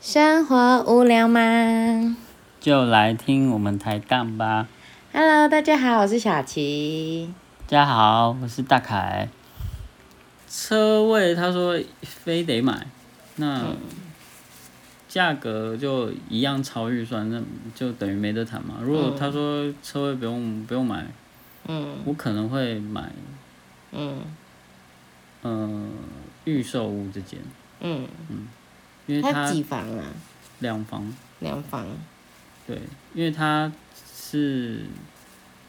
生活无聊吗就来听我们抬杠吧。？Hello，大家好，我是小琪。大家好，我是大凯。车位他说非得买，那价格就一样超预算，那就等于没得谈嘛。如果他说车位不用不用买，嗯我可能会买嗯呃预售屋这间，嗯，因为它它几房啊？两房，两房。对，因为它是，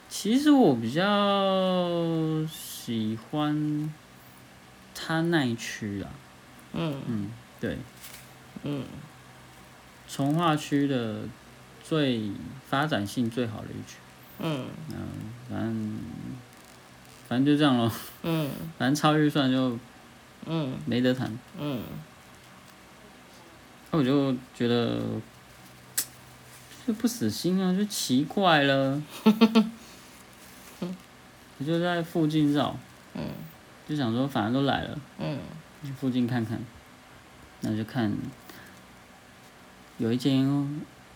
其实我比较喜欢它那一区啊，嗯。嗯，对，嗯。从化区的最发展性最好的一区，嗯反正反正就这样咯，嗯。反正超预算就嗯。没得谈，嗯那我就觉得就不死心啊，就奇怪了，我就在附近绕，嗯就想说反正都来了，嗯去附近看看，那就看有一间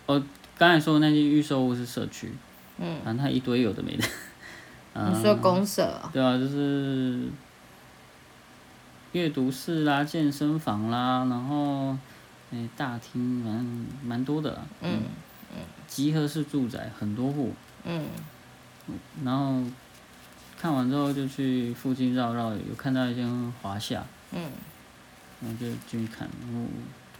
哦，刚才说的那间预售屋是社区，嗯。反正它一堆有的没的，你说公社哦？对啊，就是阅读室啦、健身房啦，然后诶、大厅，蛮蛮多的啦。嗯集合式住宅很多户，嗯然后看完之后就去附近绕绕，有看到一间华夏，嗯然后就进去看，然后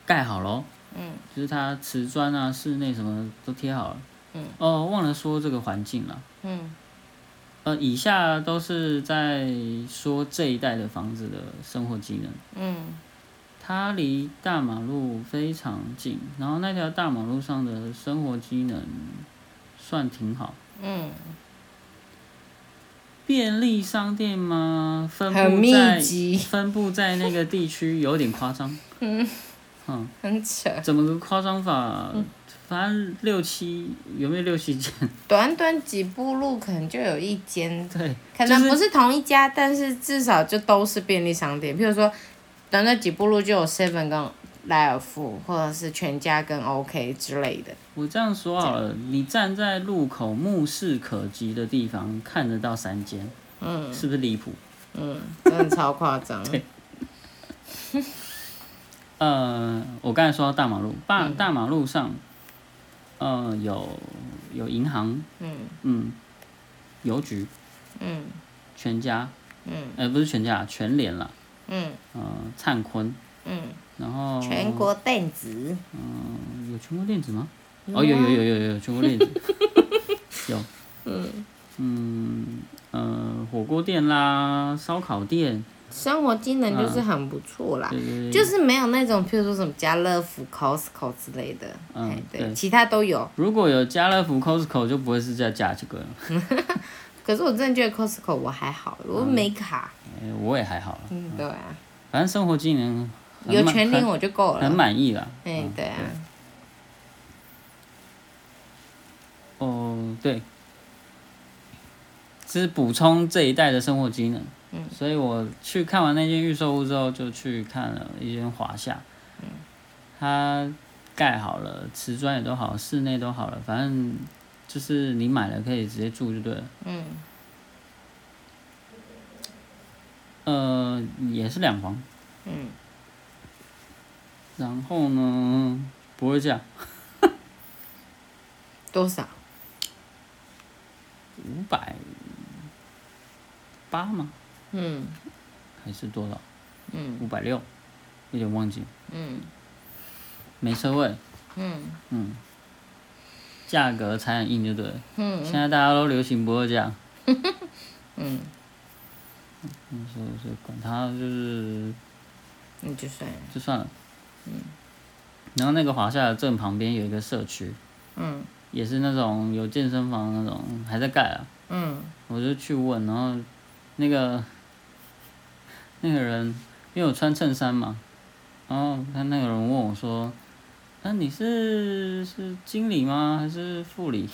盖好了哦，嗯就是它瓷砖啊、室内什么都贴好了。嗯。哦，忘了说这个环境了。嗯呃，以下都是在说这一代的房子的生活技能。嗯它离大马路非常近，然后那条大马路上的生活机能算挺好。嗯，便利商店吗？分很密布在集分布在那个地区有点夸张。嗯嗯，很扯。怎么个夸张法？反正六七有没有六七间？短短几步路可能就有一间，对，可能不是同一家，但是至少就都是便利商店。譬如说，短短几步路就有 Seven 跟莱尔富，或者是全家跟 OK 之类的。我这样说好了，你站在路口目视可及的地方看得到三间，嗯。是不是离谱？嗯，真的超夸张。呃，我刚才说到大马路，大嗯。大马路上，呃，有有银行，嗯。嗯，邮局，嗯。全家，嗯。呃，不是全家，全联啦，嗯。呃，灿坤，嗯，然后。全国电子。嗯有全国电子吗？有哦，有有啊有有有全国电子，有，嗯，嗯呃，火锅店啦，烧烤店，生活机能就是很不错啦。对对对，就是没有那种，譬如说什么家乐福、Costco 之类的，嗯哎对，对。其他都有。如果有家乐福、Costco 就不会是在加这个了，可是我真的觉得 Costco 我还好，我没卡。哎我也还好啦，嗯，对啊，反正生活技能有全领很我就够了很了。满意了。哎，对啊，哦，对，是补充这一代的生活机能。嗯所以我去看完那间预售屋之后，就去看了一间华夏。嗯它盖好了，瓷砖也都好，室内都好了，反正就是你买了可以直接住就对了。嗯呃，也是两房，嗯，然后呢，不会价多少？五百八吗？嗯还是多少？嗯五百六，有点忘记。嗯没车位，嗯嗯，价格才很硬就对了。嗯现在大家都流行不二价，嗯，嗯，所以所以管他就是那就算了。就算了。嗯然后那个华夏的正旁边有一个社区，嗯也是那种有健身房那种，还在盖啊。嗯我就去问，然后那个那个人，因为我穿衬衫嘛，然后他那个人问我说：“那、你是是经理吗？还是副理？”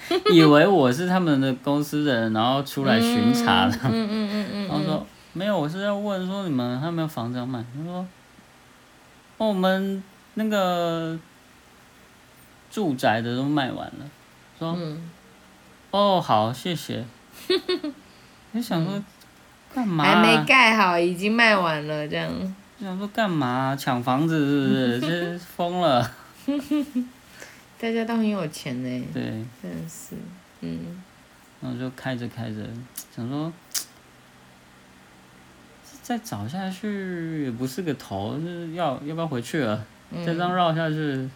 以为我是他们的公司的人，然后出来巡查的。嗯嗯嗯嗯 然后说没有，我是要问说你们还有没有房子要卖？他说，哦，我们那个住宅的都卖完了，说嗯，哦好谢谢，你想说干嘛？还没盖好，已经卖完了，这样。就想说干嘛抢房子是不是？这疯了。大家都很有钱呢，对，真的是，嗯，然后就开着开着，想说 再找下去也不是个头，就是要要不要回去了？再这样绕下去，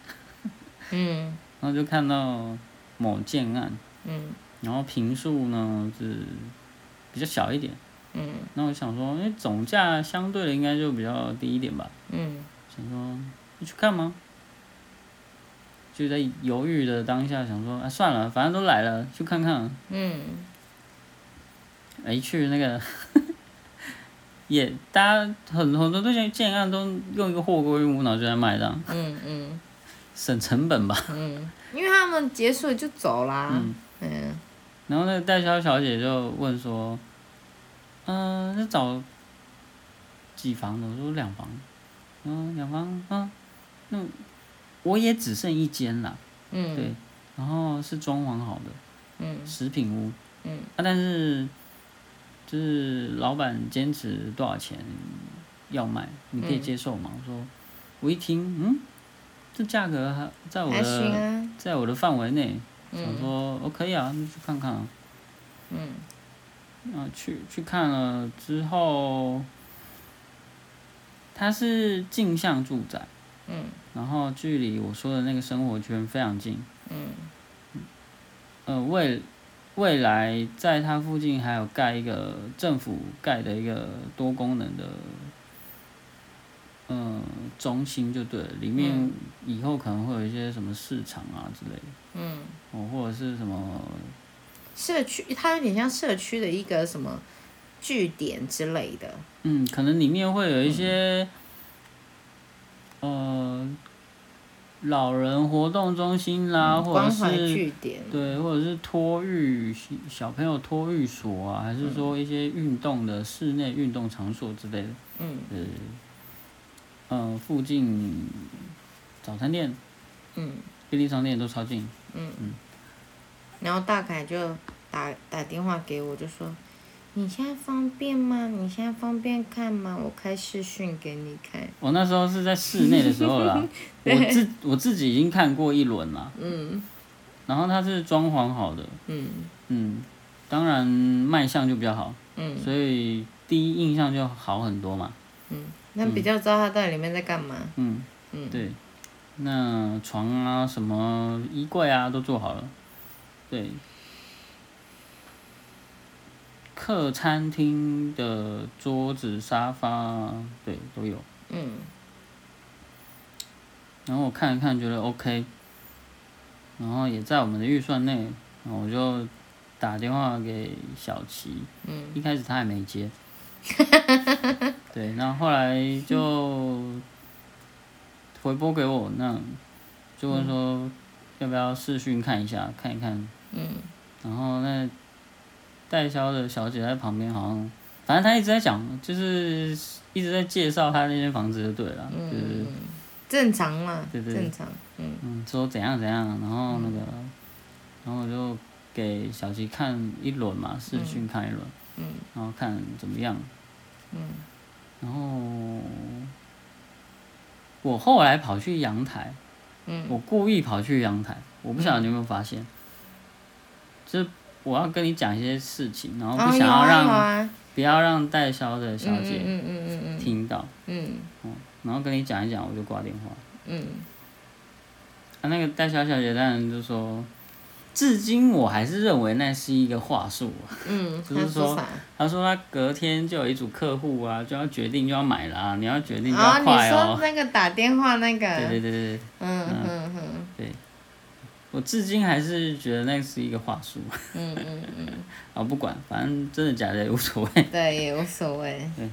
嗯。然后就看到某建案，嗯。然后平数呢是比较小一点，嗯。那我想说，因为总价相对的应该就比较低一点吧，嗯。想说你去看吗？就在犹豫的当下，想说啊算了，反正都来了，去看看。嗯。哎，去那个 也，大家很很多这些建案都用一个货柜运无脑就在卖这样，嗯嗯。省成本吧。嗯，因为他们结束了就走啦，嗯，嗯。然后那个代销小姐就问说，嗯、那找几房的？我说两房，嗯，两房，嗯，那我也只剩一间了，嗯，对，然后是装潢好的嗯。食品屋，嗯。啊，但是就是老板坚持多少钱要卖，你可以接受吗？我说，我一听，嗯，这价格还在我的啊，在我的范围内，想嗯说，哦，可以啊，那去看看啊。嗯。啊，去去看了之后，它是镜像住宅，嗯。然后距离我说的那个生活圈非常近。嗯。呃，未未来在它附近还有盖一个政府盖的一个多功能的，嗯、中心就对了，里面嗯。以后可能会有一些什么市场啊之类的，嗯，哦，或者是什么，社区它有点像社区的一个什么据点之类的，嗯，可能里面会有一些，呃，老人活动中心啦，或者嗯关怀是据点，对，或者是托育小朋友托育所啊，还是说一些运动的室内运动场所之类的。嗯呃，呃，附近早餐店、嗯便利商店都超近。嗯，然后大凯就打打电话给我，就说。你现在方便吗？你现在方便看吗？我开视讯给你看。我那时候是在室内的时候啦，我自我自己已经看过一轮啦，嗯。然后它是装潢好的，嗯。嗯，当然卖相就比较好，嗯。所以第一印象就好很多嘛。嗯，那比较知道它到底里面在干嘛。嗯，嗯。对，那床啊、什么衣柜啊都做好了，对。客餐厅的桌子、沙发，对，都有。嗯。然后我看一看，觉得 OK，然后也在我们的预算内，然后我就打电话给小齐，嗯。一开始他还没接，对，然后后来就回拨给我，那就问说要不要视讯看一下，看一看，嗯。然后那代销的小姐在旁边好像，反正她一直在讲，就是一直在介绍她那间房子就对了，就是嗯，正常嘛，对对。正常。嗯。嗯，说怎样怎样，然后那个，然后我就给小吉看一轮嘛，视讯看一轮，嗯。然后看怎么样，嗯。然后我后来跑去阳台，嗯。我故意跑去阳台，我不晓得你有没有发现，就是我要跟你讲一些事情，然后哦，不想要让、啊，不要让代销的小姐嗯嗯嗯嗯听到，嗯。然后跟你讲一讲，我就挂电话。嗯。啊，那个代销小姐当然就说，至今我还是认为那是一个话术啊。嗯，就是说他说他隔天就有一组客户啊，就要决定就要买啦、你要决定就哦，要快哦。说那个打电话那个？对对对对，嗯。嗯嗯我至今还是觉得那是一个话术嗯嗯嗯，啊，不管，反正真的假的也无所谓。对，也无所谓。对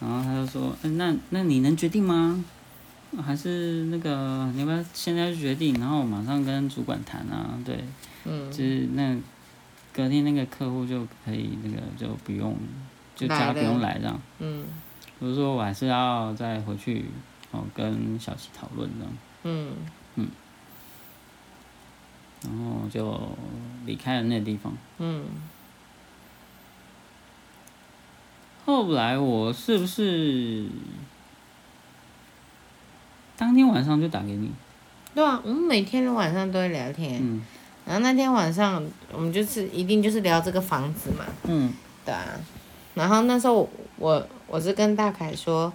然后他就说，嗯、那那你能决定吗？还是那个你要不要现在就决定，然后马上跟主管谈啊？对，嗯就是那隔天那个客户就可以那个就不用，就叫他不用来这样。嗯我就说我还是要再回去哦，跟小齐讨论这样，嗯嗯然后就离开了那个地方。嗯，后来我是不是当天晚上就打给你？对啊，我们每天晚上都会聊天，嗯。然后那天晚上我们就是一定就是聊这个房子嘛，嗯。对啊，然后那时候我我是跟大凯说，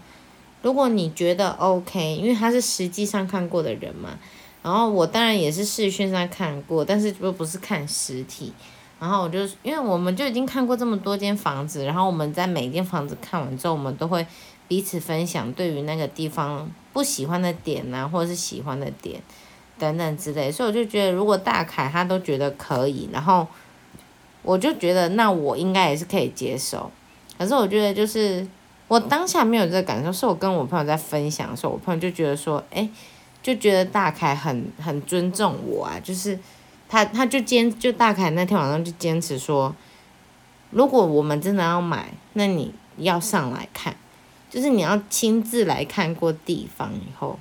如果你觉得 OK，因为他是实际上看过的人嘛，然后我当然也是视讯上看过，但是就不是看实体。然后我就因为我们就已经看过这么多间房子，然后我们在每间房子看完之后，我们都会彼此分享对于那个地方不喜欢的点呐、或者是喜欢的点等等之类。所以我就觉得，如果大凯他都觉得可以，然后我就觉得那我应该也是可以接受。可是我觉得就是我当下没有这个感受，是我跟我朋友在分享的时候，我朋友就觉得说，哎，就觉得大凯很很尊重我啊，就是他他就坚就大凯那天晚上就坚持说，如果我们真的要买，那你要上来看，就是你要亲自来看过地方以后，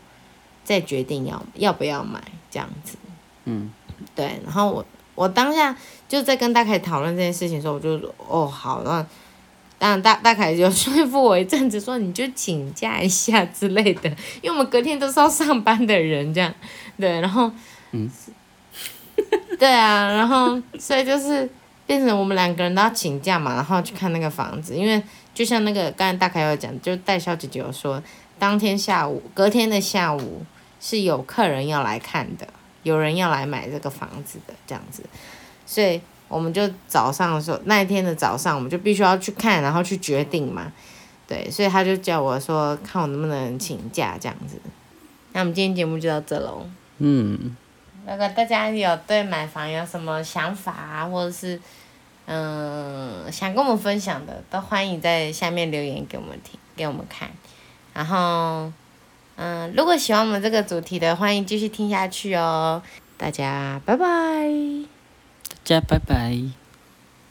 再决定要要不要买这样子。嗯对，然后我我当下就在跟大凯讨论这件事情的时候，我就说哦好，那当然大大凯就 说服我一阵子，说你就请假一下之类的，因为我们隔天都是要上班的人，这样对，然后嗯，对啊，然后所以就是变成我们两个人都要请假嘛，然后去看那个房子，因为就像那个刚才大凯有讲，就戴小姐姐有说，当天下午隔天的下午是有客人要来看的。有人要来买这个房子的这样子，所以我们就早上的时候，那一天的早上，我们就必须要去看，然后去决定嘛。对，所以他就叫我说，看我能不能请假这样子。那我们今天节目就到这喽。嗯，如果大家有对买房有什么想法啊，或者是嗯想跟我们分享的，都欢迎在下面留言给我们听，给我们看。然后。嗯，如果喜欢我们这个主题的，欢迎继续听下去哦。大家拜拜。家拜拜。